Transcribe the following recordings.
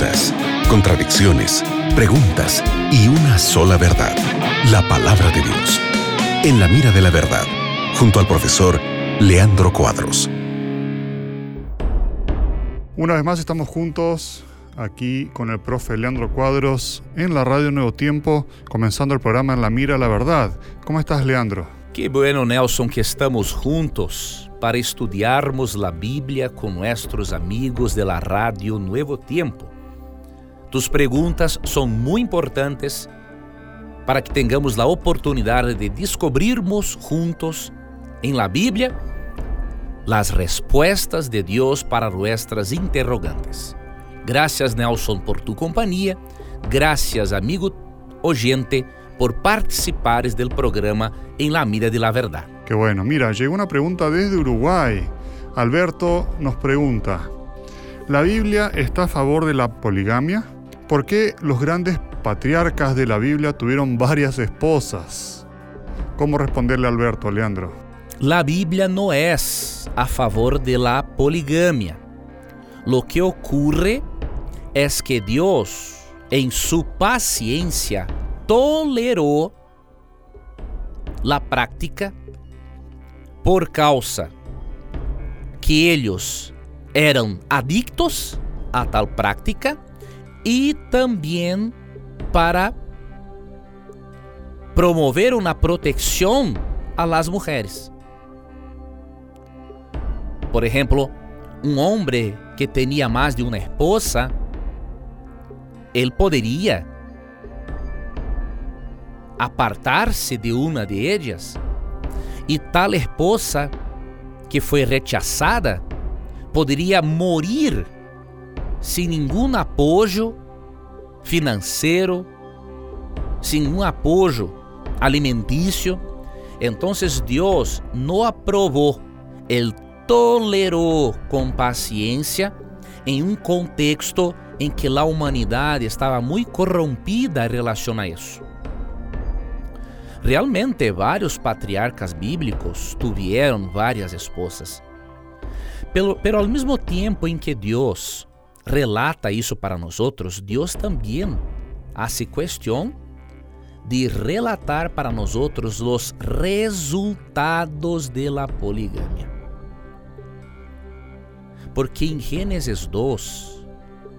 dudas, contradicciones, preguntas y una sola verdad, la palabra de Dios. En la mira de la verdad, junto al profesor Leandro Cuadros. Una vez más estamos juntos aquí con el profe Leandro Cuadros en la radio Nuevo Tiempo, comenzando el programa En la Mira de la Verdad. ¿Cómo estás, Leandro? Que bueno, Nelson, que estamos juntos para estudiarmos a Bíblia com nossos amigos de la Rádio Nuevo Tempo. Tus perguntas são muito importantes para que tenhamos a oportunidade de descobrirmos juntos em la Bíblia as respostas de Deus para nossas interrogantes. Gracias, Nelson, por tu companhia. Gracias, amigo oyente por participares del programa En la Mira de la Verdad. Qué bueno. Mira, llegó una pregunta desde Uruguay. Alberto nos pregunta, ¿la Biblia está a favor de la poligamia? ¿Por qué los grandes patriarcas de la Biblia tuvieron varias esposas? ¿Cómo responderle Alberto, Leandro? La Biblia no es a favor de la poligamia. Lo que ocurre es que Dios, en su paciencia, tolerou a prática por causa que eles eram adictos a tal prática y también para promover una protección a las mujeres. Por ejemplo, un hombre que tenía más de una esposa, él podría apartarse de una de ellas y tal esposa que fue rechazada podría morir sem nenhum apoio financeiro, sem nenhum apoio alimentício. Então Deus não aprovou, Ele tolerou com paciência em um contexto em que a humanidade estava muito corrompida em relação a isso. Realmente, vários patriarcas bíblicos tiveram várias esposas. Pero, pero ao mesmo tempo em que Deus relata isso para nós Deus também hace questão de relatar para nós os resultados de la poligamia. Porque em Gênesis 2,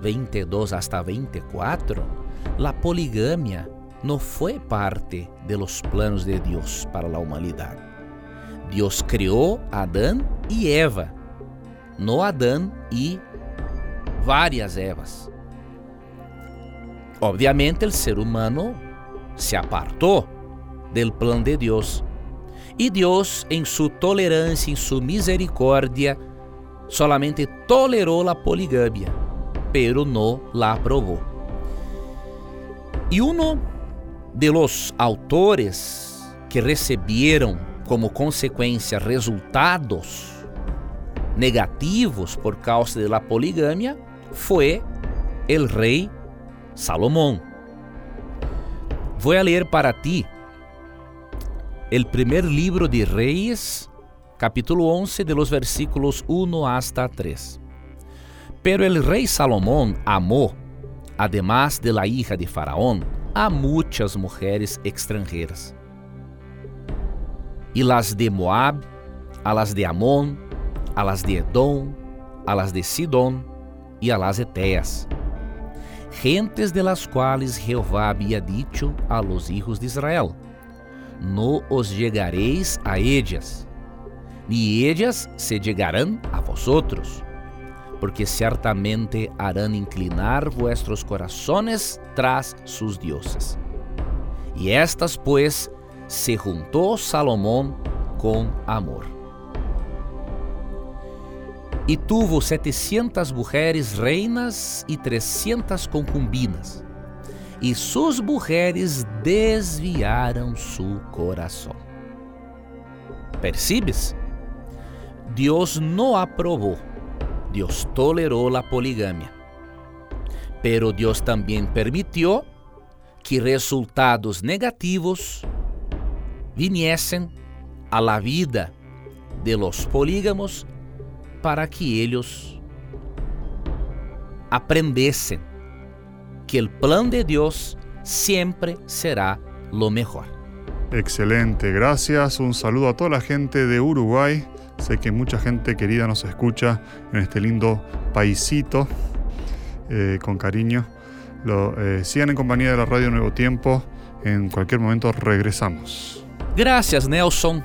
22 hasta 24, la poligamia não foi parte de los planos de Deus para a humanidade. Deus criou Adão e Eva, no Adão e várias Evas. Obviamente, o ser humano se apartou del plano de Deus. E Deus, em sua tolerância, em sua misericórdia, solamente tolerou a poligamia, pero não la aprovou. E uno de los autores que receberam como consequência resultados negativos por causa da poligamia foi o rei Salomão. Vou ler para ti o primeiro livro de Reis, capítulo 11, de los versículos 1 hasta 3. Pero el rei Salomão amou, además de la hija de Faraón, a muitas mulheres extranjeras. E las de Moab, a las de Amon, a las de Edom, a las de Sidón e a las Eteas, gentes de las quales Jehová había dicho a los hijos de Israel: No os llegareis a ellas, ni ellas se llegarán a vosotros porque certamente harán inclinar vuestros corazones tras sus dioses. Y estas pues se juntó Salomón con amor. E tuvo setecentas mulheres reinas e trezentas concubinas, e suas mulheres desviaram seu coração. Percebes? Deus não aprovou Dios toleró la poligamia, pero Dios también permitió que resultados negativos viniesen a la vida de los polígamos para que ellos aprendessem porque el plan de Dios siempre será lo mejor. Excelente, gracias. Un saludo a toda la gente de Uruguay. Sé que mucha gente querida nos escucha en este lindo paisito, eh, con cariño. Lo, eh, sigan en compañía de la Radio Nuevo Tiempo. En cualquier momento regresamos. Gracias, Nelson,